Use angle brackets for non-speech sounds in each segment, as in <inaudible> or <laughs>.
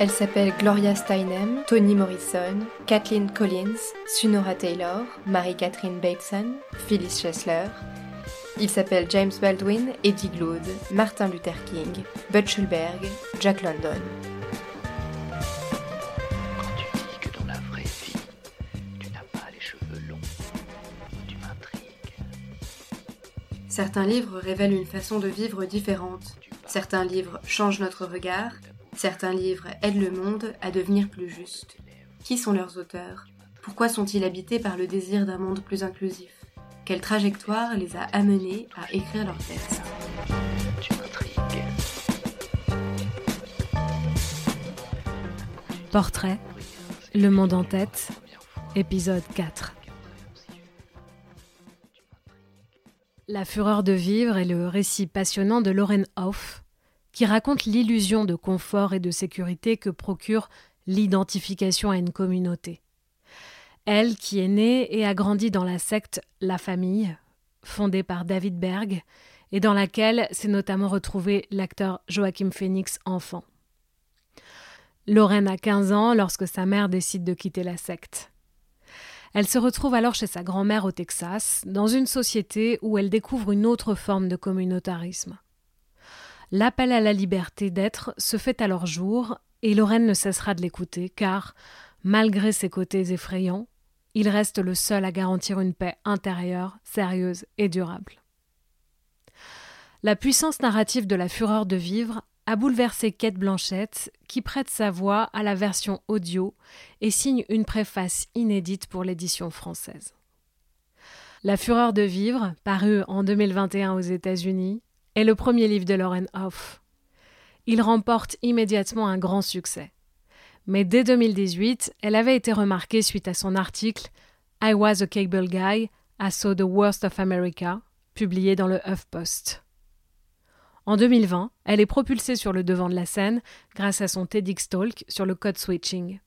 Elle s'appelle Gloria Steinem, Toni Morrison, Kathleen Collins, Sunora Taylor, Marie-Catherine Bateson, Phyllis Chesler. Ils s'appellent James Baldwin, Eddie Glaude, Martin Luther King, Bud Schulberg, Jack London. Quand tu dis que dans la vraie vie, tu n'as pas les cheveux longs, tu m'intrigues. Certains livres révèlent une façon de vivre différente. Certains livres changent notre regard. Certains livres aident le monde à devenir plus juste. Qui sont leurs auteurs? Pourquoi sont-ils habités par le désir d'un monde plus inclusif? Quelle trajectoire les a amenés à écrire leurs textes? Portrait, Le Monde en tête, épisode 4. La fureur de vivre est le récit passionnant de Lauren Hoff, qui raconte l'illusion de confort et de sécurité que procure l'identification à une communauté. Elle, qui est née et a grandi dans la secte La Famille, fondée par David Berg, et dans laquelle s'est notamment retrouvé l'acteur Joachim Phoenix enfant. Lorraine a 15 ans lorsque sa mère décide de quitter la secte. Elle se retrouve alors chez sa grand-mère au Texas, dans une société où elle découvre une autre forme de communautarisme. L'appel à la liberté d'être se fait alors jour, et Lorraine ne cessera de l'écouter, car, malgré ses côtés effrayants, il reste le seul à garantir une paix intérieure, sérieuse et durable. La puissance narrative de la fureur de vivre a bouleversé Kate Blanchette, qui prête sa voix à la version audio et signe une préface inédite pour l'édition française. La fureur de vivre, paru en 2021 aux États-Unis, est le premier livre de Lauren Hoff. Il remporte immédiatement un grand succès. Mais dès 2018, elle avait été remarquée suite à son article I Was a Cable Guy, I Saw the Worst of America, publié dans le HuffPost. En 2020, elle est propulsée sur le devant de la scène grâce à son TEDx Talk sur le code switching.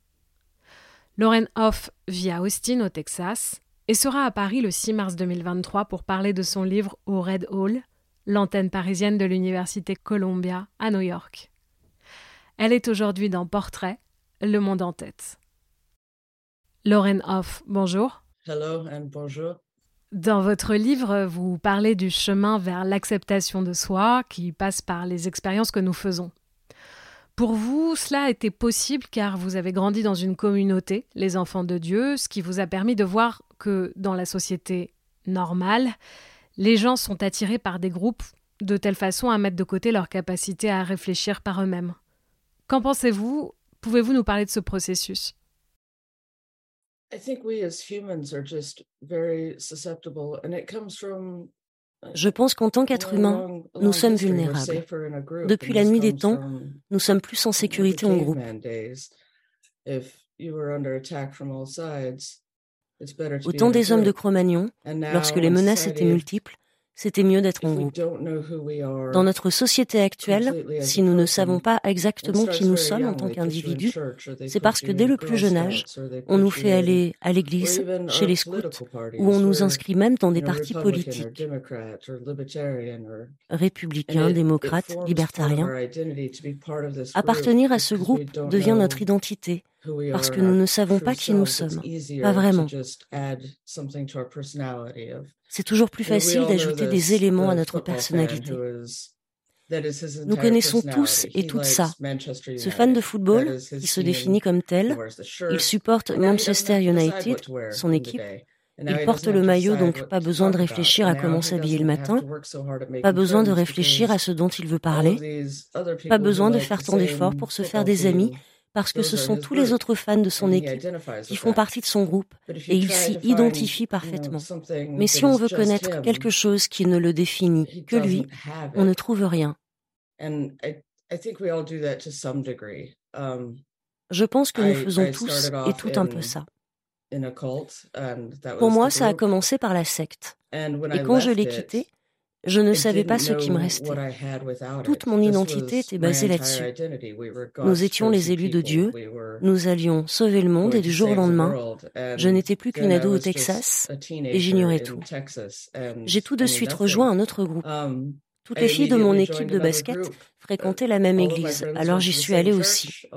Lauren Hoff vit à Austin, au Texas, et sera à Paris le 6 mars 2023 pour parler de son livre au Red Hall, l'antenne parisienne de l'Université Columbia à New York. Elle est aujourd'hui dans Portrait, Le Monde en tête. Lauren Hoff, bonjour. Hello and bonjour. Dans votre livre, vous parlez du chemin vers l'acceptation de soi qui passe par les expériences que nous faisons. Pour vous, cela a été possible car vous avez grandi dans une communauté, les enfants de Dieu, ce qui vous a permis de voir que dans la société normale, les gens sont attirés par des groupes de telle façon à mettre de côté leur capacité à réfléchir par eux-mêmes. Qu'en pensez-vous? Pouvez-vous nous parler de ce processus? I think we as humans are just very susceptible and it comes from Je pense qu'en tant qu'être humain, nous sommes vulnérables. Depuis la nuit des temps, nous sommes plus en sécurité en groupe. Au temps des hommes de Cro-Magnon, lorsque les menaces étaient multiples, c'était mieux d'être en groupe. Dans notre société actuelle, si nous ne savons pas exactement qui nous sommes en tant qu'individus, c'est parce que dès le plus jeune âge, on nous fait aller à l'église, chez les scouts, ou on nous inscrit même dans des partis politiques, républicains, démocrates, libertariens. Appartenir à ce groupe devient notre identité, parce que nous ne savons pas qui nous sommes, pas vraiment. C'est toujours plus facile d'ajouter des éléments à notre personnalité. Nous connaissons tous et toutes ça. Ce fan de football, qui se définit comme tel, il supporte Manchester United, son équipe. Il porte le maillot, donc pas besoin de réfléchir à comment s'habiller le matin, pas besoin de réfléchir à ce dont il veut parler, pas besoin de faire tant d'efforts pour se faire des amis parce que ce sont tous les autres fans de son équipe qui font partie de son groupe et il s'y identifie parfaitement. Mais si on veut connaître quelque chose qui ne le définit que lui, on ne trouve rien. Je pense que nous faisons tous et tout un peu ça. Pour moi, ça a commencé par la secte. Et quand je l'ai quitté, je ne savais pas ce qui me restait. Toute mon identité était basée là-dessus. Nous étions les élus de Dieu, nous allions sauver le monde et du jour au lendemain, je n'étais plus qu'une ado au Texas et j'ignorais tout. J'ai tout de suite rejoint un autre groupe. Toutes les filles de mon équipe de basket fréquentaient la même église, alors j'y suis allée aussi.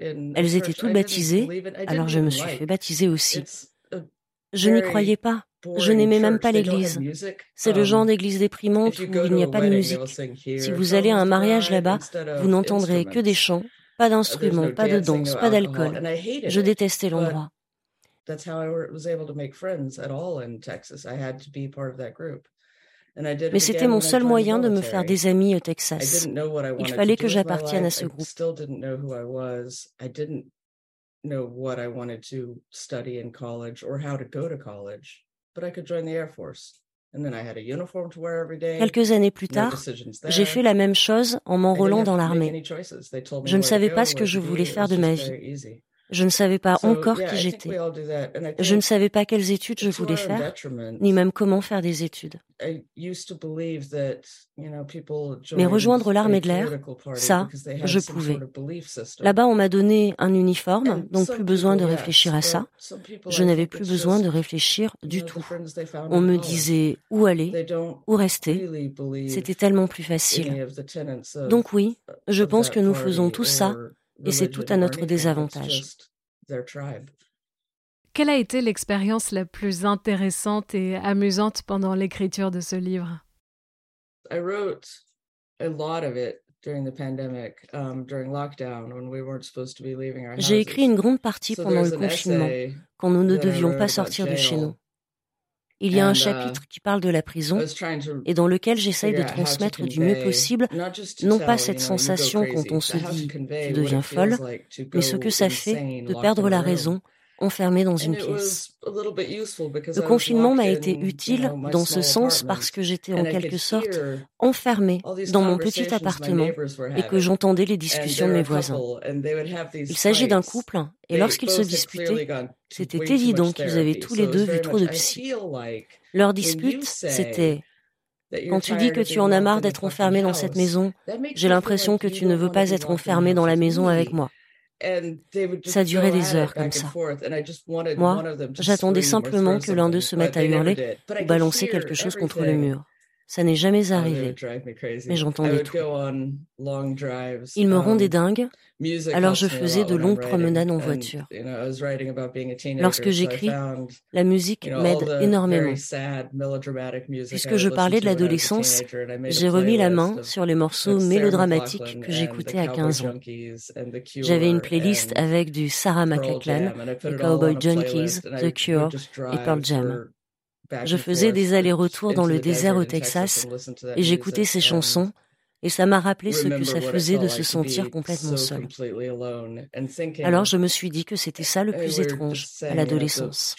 Elles étaient toutes baptisées, alors je me suis fait baptiser aussi. Je n'y croyais pas. Je n'aimais même pas l'église. C'est le genre um, d'église déprimante où il n'y a pas de musique. Si vous allez à un mariage là-bas, vous n'entendrez que des chants, pas d'instruments, pas de danse, pas d'alcool. Je détestais l'endroit. Mais c'était mon seul moyen de me faire des amis au Texas. Il fallait que j'appartienne à ce groupe. Quelques années plus tard, j'ai fait la même chose en m'enrôlant dans l'armée. Je ne savais pas ce que je voulais faire de ma vie. Je ne savais pas encore qui j'étais. Je ne savais pas quelles études je voulais faire, ni même comment faire des études. Mais rejoindre l'armée de l'air, ça, je pouvais. Là-bas, on m'a donné un uniforme, donc plus besoin de réfléchir à ça. Je n'avais plus besoin de réfléchir du tout. On me disait où aller, où rester. C'était tellement plus facile. Donc oui, je pense que nous faisons tout ça et c'est tout à notre désavantage. Quelle a été l'expérience la plus intéressante et amusante pendant l'écriture de ce livre? J'ai écrit une grande partie pendant le confinement, quand nous ne devions pas sortir de chez nous. Il y a un uh, chapitre qui parle de la prison et dans lequel j'essaye de transmettre du mieux possible, non pas cette sensation quand on se dit tu deviens folle, mais ce que ça fait de perdre la raison enfermé dans une pièce. Le confinement m'a été utile dans ce sens parce que j'étais en quelque sorte enfermé dans mon petit appartement et que j'entendais les discussions de mes voisins. Il s'agit d'un couple et lorsqu'ils se disputaient, c'était évident qu'ils avaient tous les deux vu trop de psy. Leur dispute, c'était quand tu dis que tu en as marre d'être enfermé dans cette maison, j'ai l'impression que tu ne veux pas être enfermé dans la maison avec moi. Ça durait des heures comme ça. Moi, j'attendais simplement que l'un d'eux se mette à hurler ou balancer quelque chose contre le mur. Ça n'est jamais arrivé, mais j'entendais tout. Il me um, dingue, alors je faisais de longues promenades en voiture. Lorsque j'écris, la musique m'aide énormément. Puisque je parlais de l'adolescence, j'ai remis la main sur les morceaux mélodramatiques que j'écoutais à 15 ans. J'avais une playlist avec du Sarah McLachlan, les Cowboy Junkies, The Cure et Pearl Jam. Je faisais des allers-retours dans le désert au Texas et j'écoutais ces chansons et ça m'a rappelé ce que ça faisait de se sentir complètement seul. Alors je me suis dit que c'était ça le plus étrange à l'adolescence.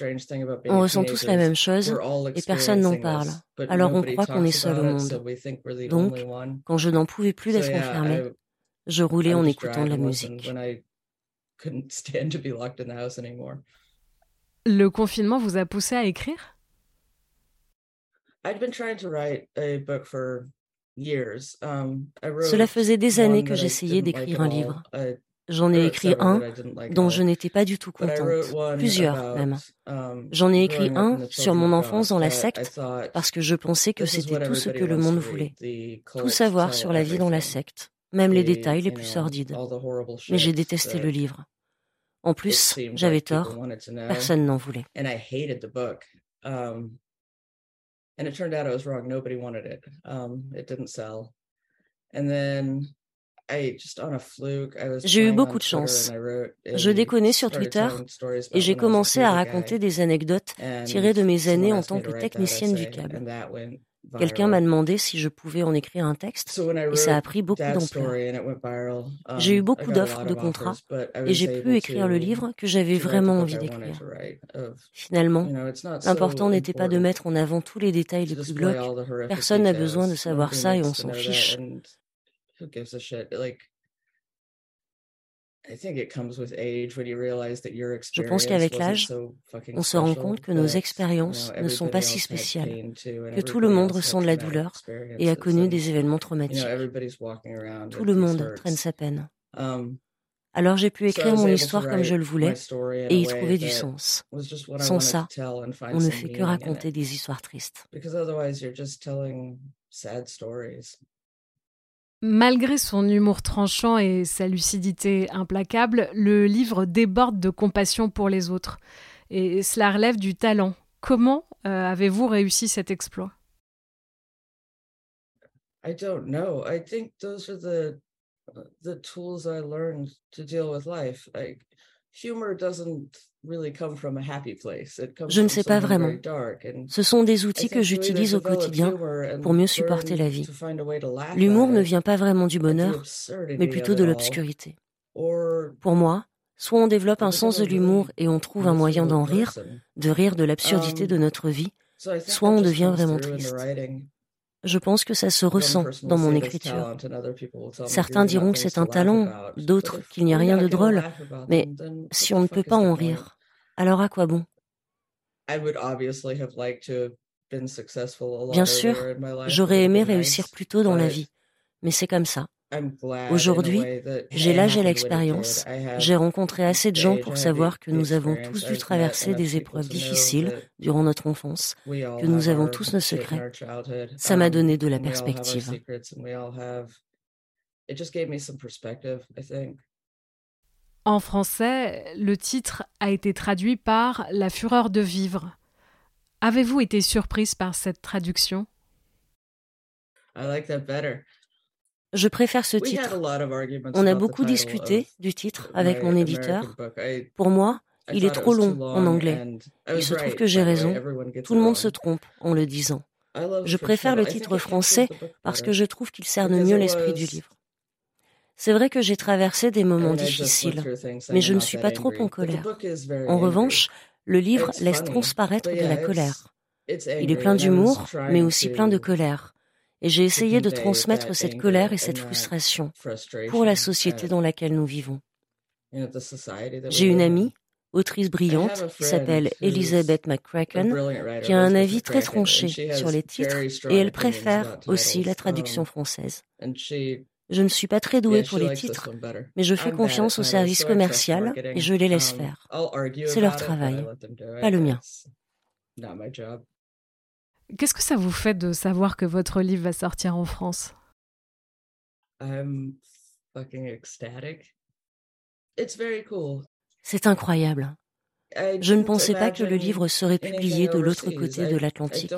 On ressent tous la même chose et personne n'en parle. Alors on croit qu'on est seul au monde. Donc, quand je n'en pouvais plus d'être enfermé, je roulais en écoutant de la musique. <laughs> Le confinement vous a poussé à écrire? Cela faisait des années que j'essayais d'écrire un livre. J'en ai écrit un dont je n'étais pas du tout contente, plusieurs même. Um, J'en ai écrit un sur mon enfance dans la secte parce que je pensais que c'était tout ce que le monde voulait, tout savoir sur la vie dans la secte, même les détails les plus sordides. Mais j'ai détesté le livre. En plus, j'avais tort, personne n'en voulait. And it turned out I was wrong. Nobody wanted it. Um, it didn't sell. And then J'ai eu beaucoup de chance. Je déconnais sur Twitter et j'ai commencé à raconter des anecdotes tirées de mes années en tant que technicienne du câble. Quelqu'un m'a demandé si je pouvais en écrire un texte et ça a pris beaucoup d'ampleur. J'ai eu um, beaucoup d'offres de contrats et j'ai pu écrire le livre que j'avais vraiment envie d'écrire. Finalement, l'important n'était pas de mettre en avant tous les détails les plus glauques. Personne n'a besoin de savoir ça et on s'en fiche. Je pense qu'avec l'âge, on se rend compte que nos expériences ne sont pas si spéciales, que tout le monde ressent de la douleur et a connu des événements traumatiques. Tout le monde traîne sa peine. Um, Alors j'ai pu écrire mon histoire comme je le voulais et y trouver du sens. Sans ça, on ne fait que raconter des histoires tristes. Malgré son humour tranchant et sa lucidité implacable, le livre déborde de compassion pour les autres. Et cela relève du talent. Comment euh, avez-vous réussi cet exploit? I don't know. I think those are the the tools I learned to deal with life. Je ne sais pas vraiment. Ce sont des outils que j'utilise au quotidien pour mieux supporter la vie. L'humour ne vient pas vraiment du bonheur, mais plutôt de l'obscurité. Pour moi, soit on développe un sens de l'humour et on trouve un moyen d'en rire, de rire de l'absurdité de notre vie, soit on devient vraiment triste. Je pense que ça se ressent dans mon écriture. Certains diront que c'est un talent, d'autres qu'il n'y a rien de drôle, mais si on ne peut pas en rire, alors à quoi bon? Bien sûr, j'aurais aimé réussir plus tôt dans la vie, mais c'est comme ça. Aujourd'hui, j'ai l'âge et l'expérience. J'ai rencontré assez de gens pour savoir que nous avons tous dû traverser des épreuves difficiles durant notre enfance, que nous avons tous nos secrets. Ça m'a donné de la perspective. En français, le titre a été traduit par La fureur de vivre. Avez-vous été surprise par cette traduction? Je préfère ce titre. On a beaucoup discuté du titre avec mon éditeur. Pour moi, il est trop long en anglais. Il se trouve que j'ai raison. Tout le monde se trompe en le disant. Je préfère le titre français parce que je trouve qu'il cerne mieux l'esprit du livre. C'est vrai que j'ai traversé des moments difficiles, mais je ne suis pas trop en colère. En revanche, le livre laisse transparaître de la colère. Il est plein d'humour, mais aussi plein de colère et j'ai essayé de transmettre cette colère et cette frustration pour la société dans laquelle nous vivons. J'ai une amie, autrice brillante, qui s'appelle Elizabeth McCracken, qui a un avis très tranché sur les titres et elle préfère aussi la traduction française. Je ne suis pas très douée pour les titres, mais je fais confiance au service commercial et je les laisse faire. C'est leur travail, pas le mien. Qu'est-ce que ça vous fait de savoir que votre livre va sortir en France? C'est incroyable. Je ne pensais pas que le livre serait publié de l'autre côté de l'Atlantique.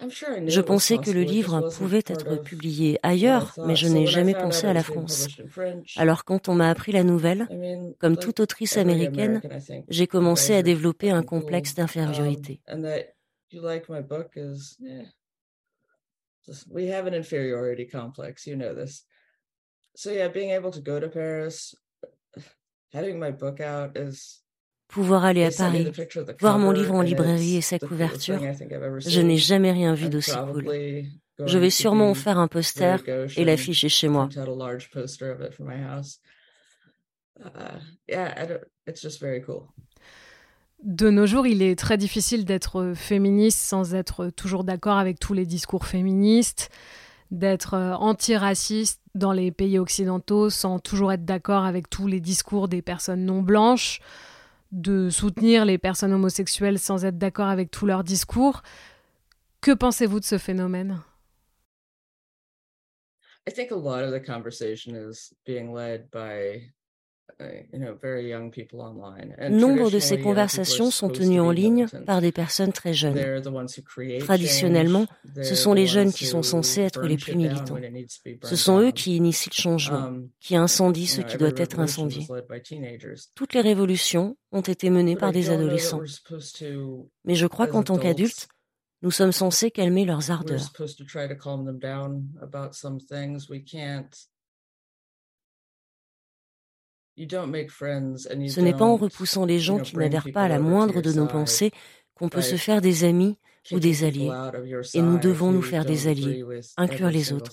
Je pensais que le livre pouvait être publié ailleurs, mais je n'ai jamais pensé à la France. Alors quand on m'a appris la nouvelle, comme toute autrice américaine, j'ai commencé à développer un complexe d'infériorité. having my book out is pouvoir aller à Paris, voir mon livre en librairie et sa couverture, je n'ai jamais rien vu d'aussi cool. Je vais sûrement en faire un poster et l'afficher chez moi. De nos jours, il est très difficile d'être féministe sans être toujours d'accord avec tous les discours féministes, d'être antiraciste dans les pays occidentaux sans toujours être d'accord avec tous les discours des personnes non blanches de soutenir les personnes homosexuelles sans être d'accord avec tous leurs discours. Que pensez-vous de ce phénomène? Nombre de ces conversations sont tenues en ligne par des personnes très jeunes. Traditionnellement, ce sont les jeunes qui sont censés être les plus militants. Ce sont eux qui initient le changement, um, qui incendient ce qui doit être incendié. Toutes les révolutions ont été menées par des adolescents. Mais je crois qu'en tant qu'adultes, nous sommes censés calmer leurs ardeurs. Ce n'est pas en repoussant les gens qui n'adhèrent pas à la moindre de nos pensées qu'on peut se faire des amis ou des alliés. Et nous devons nous faire des alliés, inclure les autres.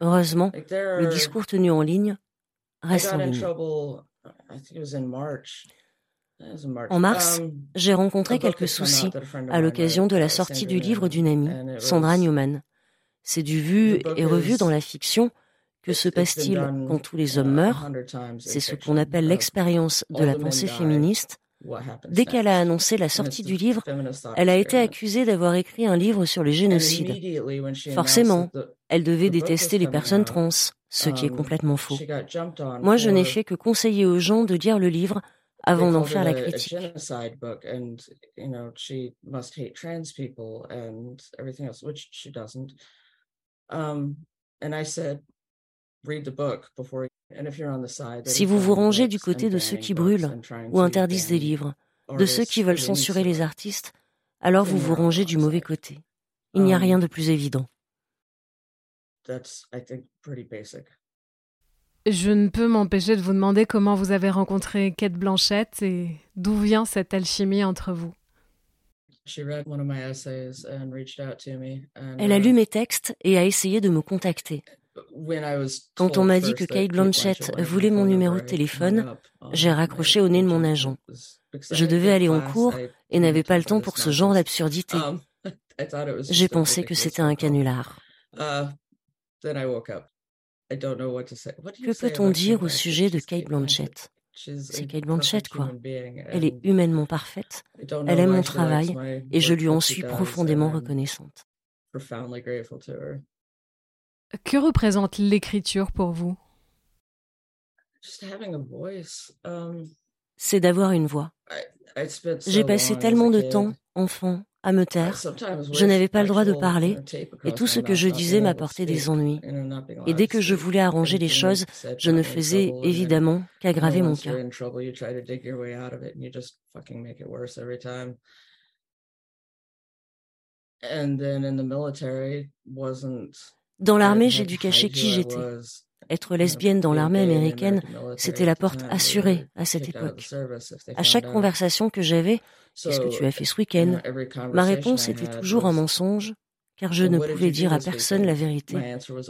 Heureusement, le discours tenu en ligne reste en ligne. En mars, um, j'ai rencontré quelques soucis à l'occasion de la sortie du livre d'une amie, Sandra Newman. C'est du vu et revu dans la fiction. Que se passe-t-il quand tous les hommes meurent C'est ce qu'on appelle l'expérience de la pensée féministe. Dès qu'elle a annoncé la sortie du livre, elle a été accusée d'avoir écrit un livre sur le génocide. Forcément, elle devait détester les personnes trans, ce qui est um, complètement faux. Moi, je n'ai fait que conseiller aux gens de lire le livre avant d'en faire la critique. Si vous vous rangez du côté de ceux qui brûlent ou interdisent des livres, de ceux qui veulent censurer les artistes, alors vous vous rangez du mauvais côté. Il n'y a um, rien de plus évident. Je ne peux m'empêcher de vous demander comment vous avez rencontré Kate Blanchett et d'où vient cette alchimie entre vous. Elle a lu mes textes et a essayé de me contacter. Quand on m'a dit que Kate Blanchett voulait mon numéro de téléphone, j'ai raccroché au nez de mon agent. Je devais aller en cours et n'avais pas le temps pour ce genre d'absurdité. Um, <laughs> j'ai pensé que c'était un canular. Que peut-on dire au sujet de Kate Blanchett? C'est Kate Blanchett, quoi. Elle est humainement parfaite. Elle aime mon travail et je lui en suis profondément reconnaissante. Que représente l'écriture pour vous? Um, C'est d'avoir une voix. J'ai passé tellement de temps, enfant, à me taire. Je n'avais pas le droit de parler et tout ce que je disais m'apportait des ennuis. Et dès que je voulais arranger les choses, je ne faisais évidemment qu'aggraver mon cas. Dans l'armée, j'ai dû cacher qui j'étais. Être lesbienne dans l'armée américaine, c'était la porte assurée à cette époque. À chaque conversation que j'avais, qu'est-ce que tu as fait ce week-end? Ma réponse était toujours un mensonge, car je ne pouvais dire à personne la vérité,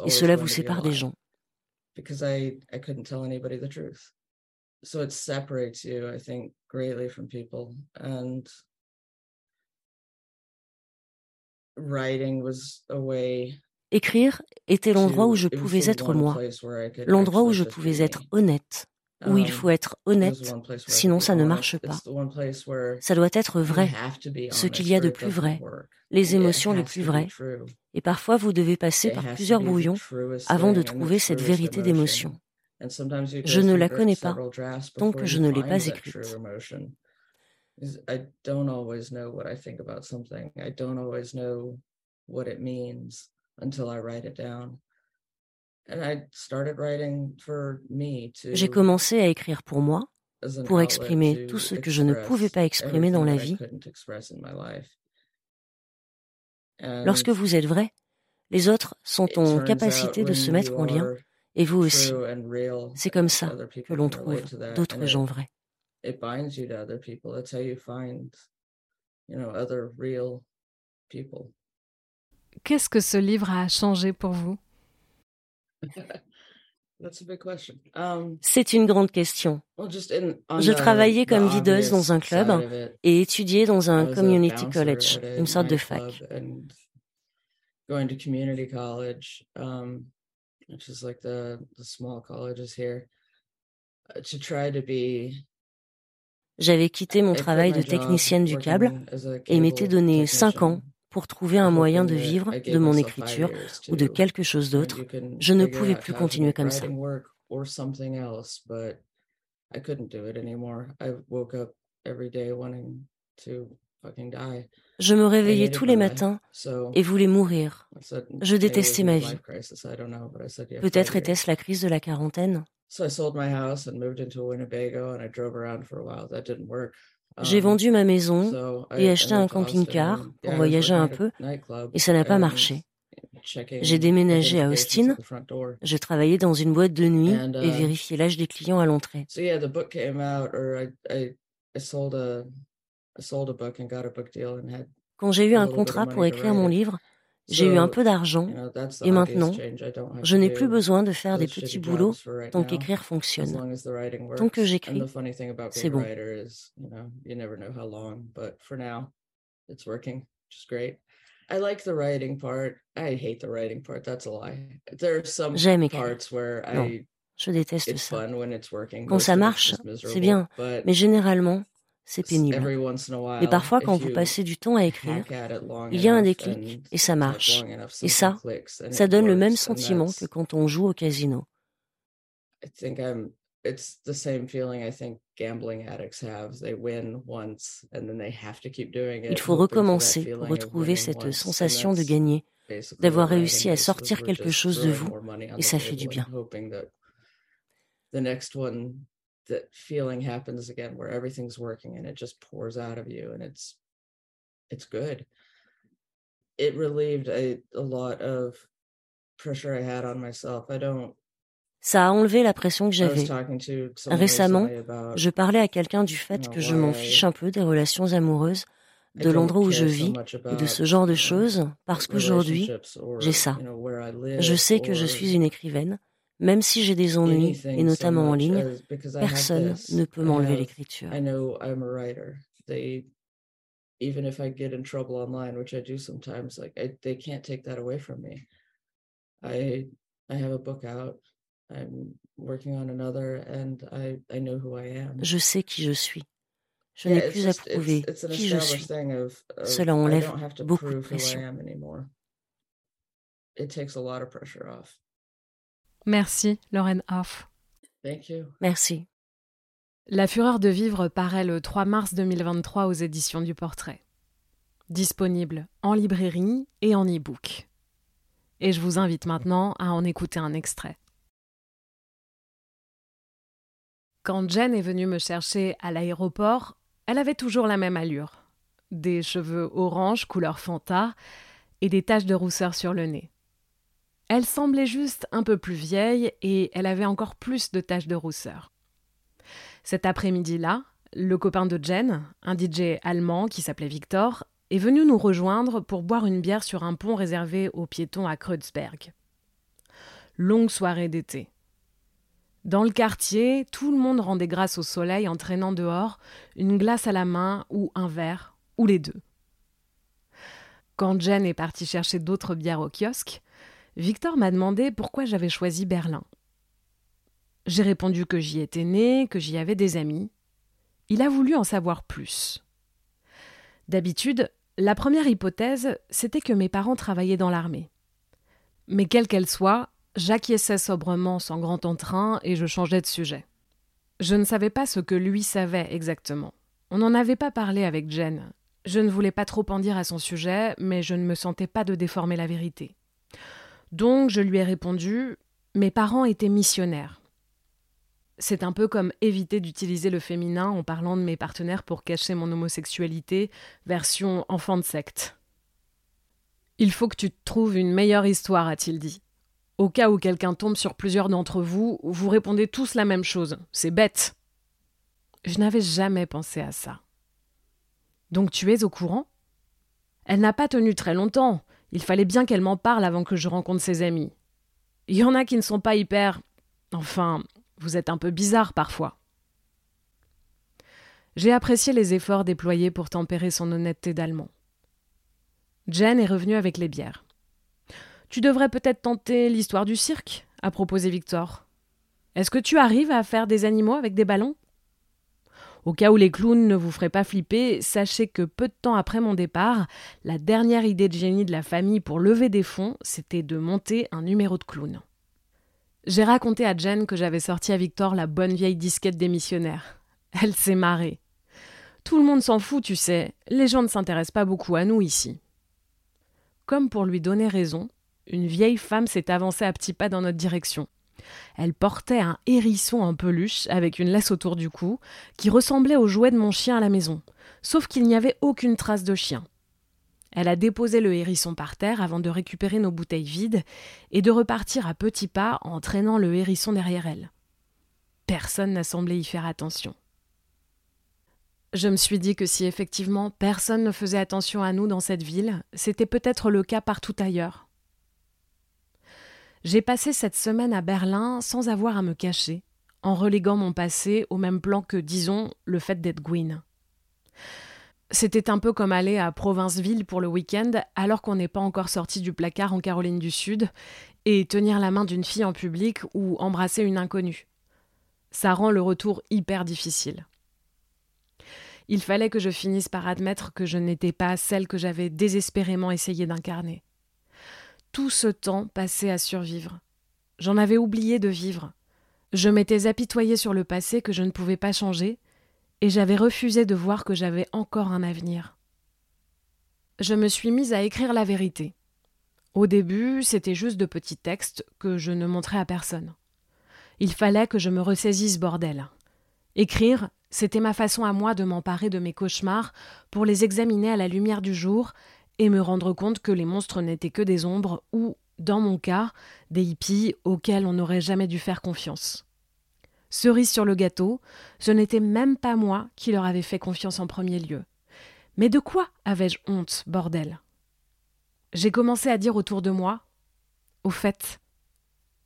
et cela vous sépare des gens. So it separates you, I think, greatly from people. And writing was a way Écrire était l'endroit où je pouvais être moi, l'endroit où je pouvais être honnête, où il um, faut être honnête, sinon ça ne marche pas. Ça doit être vrai, ce qu'il y a de plus vrai, les émotions les plus vraies. Et parfois vous devez passer par plusieurs brouillons avant de trouver cette vérité d'émotion. Je ne la connais pas tant que je ne l'ai pas écrite. J'ai commencé à écrire pour moi, pour exprimer tout ce que je ne pouvais pas exprimer dans la vie. Lorsque vous êtes vrai, les autres sont en capacité de se mettre en lien, et vous aussi. C'est comme ça que l'on trouve d'autres gens vrais. Qu'est-ce que ce livre a changé pour vous? <laughs> Um, C'est une grande question. Je travaillais comme videuse dans un club et étudiais dans un community college, une sorte de fac. J'avais quitté mon travail de technicienne du câble et m'étais donné cinq ans pour trouver un moyen de vivre de mon écriture ou de quelque chose d'autre. Je ne pouvais plus continuer comme ça. Je me réveillais tous les matins et voulais mourir. Je détestais ma vie. Peut-être était-ce la crise de la quarantaine. J'ai um, vendu ma maison et acheté un camping-car pour voyager un peu, et ça n'a pas marché. J'ai déménagé à Austin. J'ai travaillé dans une boîte de nuit et uh, vérifié l'âge des clients à l'entrée. Quand j'ai eu un contrat pour écrire mon livre, J'ai eu un peu d'argent et maintenant, je n'ai plus besoin de faire des petits boulots tant qu'écrire fonctionne. Tant que j'écris, c'est bon. J'aime écrire. Non, je déteste ça. Quand ça marche, c'est bien, mais généralement, c'est pénible. Et parfois, quand vous passez du temps à écrire, il y a un déclic et ça marche. Et ça, ça donne le même sentiment que quand on joue au casino. Il faut recommencer pour retrouver cette sensation de gagner, d'avoir réussi à sortir quelque chose de vous, et ça fait du bien. That feeling happens again where everything's working and it just pours out of you and it's it's good it relieved a, a lot of pressure i had on myself i don't Ça a enlevé la pression que j'avais. Récemment, je parlais à quelqu'un du fait que je m'en fiche un peu des relations amoureuses, de l'endroit où je vis et de ce genre de choses, parce qu'aujourd'hui, j'ai ça. Je sais que je suis une écrivaine, même si j'ai des ennuis, et notamment en ligne, personne ne peut m'enlever l'écriture. even if I get in trouble online, which I do sometimes, like I, they can't take that away from me. I I have a book out. I'm working on another, and I I know who I am. Je sais qui je suis. Je n'ai plus à prouver qui je suis. Cela enlève beaucoup de pression. It takes a lot of pressure off. Merci, Lorraine Hoff. Merci. La fureur de vivre paraît le 3 mars 2023 aux éditions du Portrait. Disponible en librairie et en e-book. Et je vous invite maintenant à en écouter un extrait. Quand Jen est venue me chercher à l'aéroport, elle avait toujours la même allure. Des cheveux orange couleur Fanta et des taches de rousseur sur le nez. Elle semblait juste un peu plus vieille et elle avait encore plus de taches de rousseur. Cet après-midi-là, le copain de Jen, un DJ allemand qui s'appelait Victor, est venu nous rejoindre pour boire une bière sur un pont réservé aux piétons à Kreuzberg. Longue soirée d'été. Dans le quartier, tout le monde rendait grâce au soleil en traînant dehors une glace à la main ou un verre, ou les deux. Quand Jen est partie chercher d'autres bières au kiosque, Victor m'a demandé pourquoi j'avais choisi Berlin. J'ai répondu que j'y étais né, que j'y avais des amis. Il a voulu en savoir plus. D'habitude, la première hypothèse, c'était que mes parents travaillaient dans l'armée. Mais quelle qu'elle soit, j'acquiesçais sobrement sans grand entrain et je changeais de sujet. Je ne savais pas ce que lui savait exactement. On n'en avait pas parlé avec Jen. Je ne voulais pas trop en dire à son sujet, mais je ne me sentais pas de déformer la vérité. Donc je lui ai répondu Mes parents étaient missionnaires. C'est un peu comme éviter d'utiliser le féminin en parlant de mes partenaires pour cacher mon homosexualité, version enfant de secte. Il faut que tu te trouves une meilleure histoire, a-t-il dit. Au cas où quelqu'un tombe sur plusieurs d'entre vous, vous répondez tous la même chose. C'est bête. Je n'avais jamais pensé à ça. Donc tu es au courant? Elle n'a pas tenu très longtemps. Il fallait bien qu'elle m'en parle avant que je rencontre ses amis. Il y en a qui ne sont pas hyper. Enfin, vous êtes un peu bizarre parfois. J'ai apprécié les efforts déployés pour tempérer son honnêteté d'allemand. Jen est revenue avec les bières. Tu devrais peut-être tenter l'histoire du cirque, a proposé Victor. Est-ce que tu arrives à faire des animaux avec des ballons? Au cas où les clowns ne vous feraient pas flipper, sachez que peu de temps après mon départ, la dernière idée de génie de la famille pour lever des fonds, c'était de monter un numéro de clown. J'ai raconté à Jen que j'avais sorti à Victor la bonne vieille disquette des missionnaires. Elle s'est marrée. Tout le monde s'en fout, tu sais, les gens ne s'intéressent pas beaucoup à nous ici. Comme pour lui donner raison, une vieille femme s'est avancée à petits pas dans notre direction. Elle portait un hérisson en peluche avec une laisse autour du cou, qui ressemblait au jouet de mon chien à la maison, sauf qu'il n'y avait aucune trace de chien. Elle a déposé le hérisson par terre avant de récupérer nos bouteilles vides et de repartir à petits pas en traînant le hérisson derrière elle. Personne n'a semblé y faire attention. Je me suis dit que si effectivement personne ne faisait attention à nous dans cette ville, c'était peut-être le cas partout ailleurs. J'ai passé cette semaine à Berlin sans avoir à me cacher, en reléguant mon passé au même plan que, disons, le fait d'être Gwyn. C'était un peu comme aller à Provinceville pour le week-end alors qu'on n'est pas encore sorti du placard en Caroline du Sud et tenir la main d'une fille en public ou embrasser une inconnue. Ça rend le retour hyper difficile. Il fallait que je finisse par admettre que je n'étais pas celle que j'avais désespérément essayé d'incarner. Tout ce temps passé à survivre. J'en avais oublié de vivre. Je m'étais apitoyée sur le passé que je ne pouvais pas changer, et j'avais refusé de voir que j'avais encore un avenir. Je me suis mise à écrire la vérité. Au début, c'était juste de petits textes que je ne montrais à personne. Il fallait que je me ressaisisse bordel. Écrire, c'était ma façon à moi de m'emparer de mes cauchemars pour les examiner à la lumière du jour et me rendre compte que les monstres n'étaient que des ombres ou, dans mon cas, des hippies auxquels on n'aurait jamais dû faire confiance. Cerise sur le gâteau, ce n'était même pas moi qui leur avais fait confiance en premier lieu. Mais de quoi avais-je honte, bordel? J'ai commencé à dire autour de moi Au fait,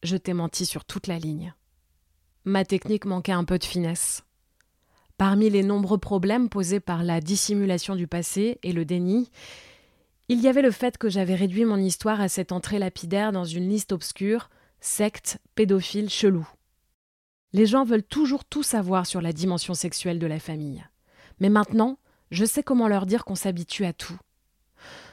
je t'ai menti sur toute la ligne. Ma technique manquait un peu de finesse. Parmi les nombreux problèmes posés par la dissimulation du passé et le déni, il y avait le fait que j'avais réduit mon histoire à cette entrée lapidaire dans une liste obscure, secte, pédophile, chelou. Les gens veulent toujours tout savoir sur la dimension sexuelle de la famille. Mais maintenant, je sais comment leur dire qu'on s'habitue à tout.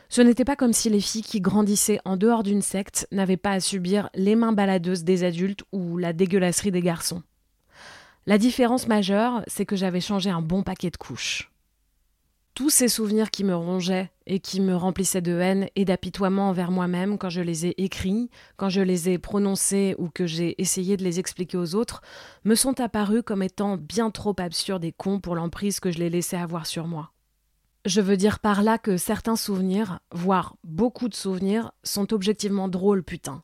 Ce n'était pas comme si les filles qui grandissaient en dehors d'une secte n'avaient pas à subir les mains baladeuses des adultes ou la dégueulasserie des garçons. La différence majeure, c'est que j'avais changé un bon paquet de couches. Tous ces souvenirs qui me rongeaient et qui me remplissaient de haine et d'apitoiement envers moi-même quand je les ai écrits, quand je les ai prononcés ou que j'ai essayé de les expliquer aux autres, me sont apparus comme étant bien trop absurdes et cons pour l'emprise que je les laissais avoir sur moi. Je veux dire par là que certains souvenirs, voire beaucoup de souvenirs, sont objectivement drôles, putain.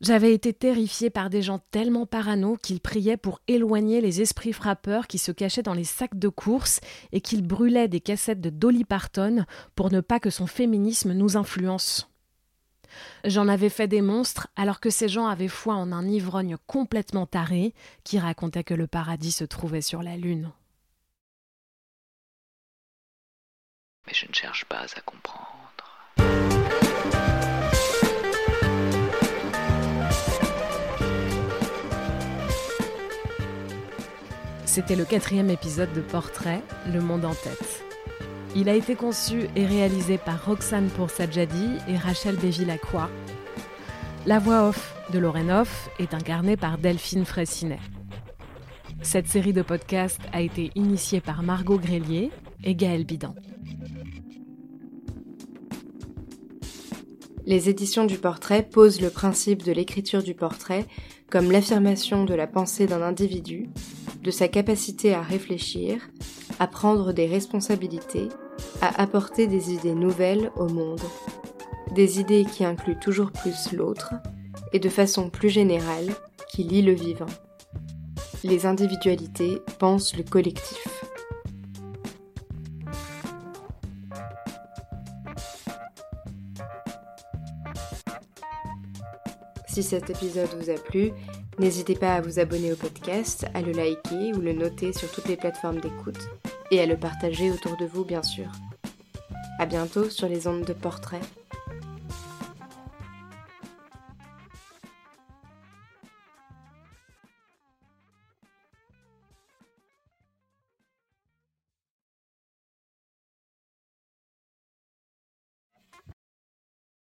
J'avais été terrifiée par des gens tellement parano qu'ils priaient pour éloigner les esprits frappeurs qui se cachaient dans les sacs de course et qu'ils brûlaient des cassettes de Dolly Parton pour ne pas que son féminisme nous influence. J'en avais fait des monstres alors que ces gens avaient foi en un ivrogne complètement taré qui racontait que le paradis se trouvait sur la lune. Mais je ne cherche pas à comprendre. C'était le quatrième épisode de Portrait, Le Monde en tête. Il a été conçu et réalisé par Roxane Poursadjadi et Rachel Béville-Lacroix. La voix off de Lorraine Off est incarnée par Delphine Fraissinet. Cette série de podcasts a été initiée par Margot Grélier et Gaël Bidan. Les éditions du portrait posent le principe de l'écriture du portrait comme l'affirmation de la pensée d'un individu de sa capacité à réfléchir, à prendre des responsabilités, à apporter des idées nouvelles au monde, des idées qui incluent toujours plus l'autre, et de façon plus générale, qui lie le vivant. Les individualités pensent le collectif. Si cet épisode vous a plu, N'hésitez pas à vous abonner au podcast, à le liker ou le noter sur toutes les plateformes d'écoute et à le partager autour de vous bien sûr. À bientôt sur les ondes de portrait.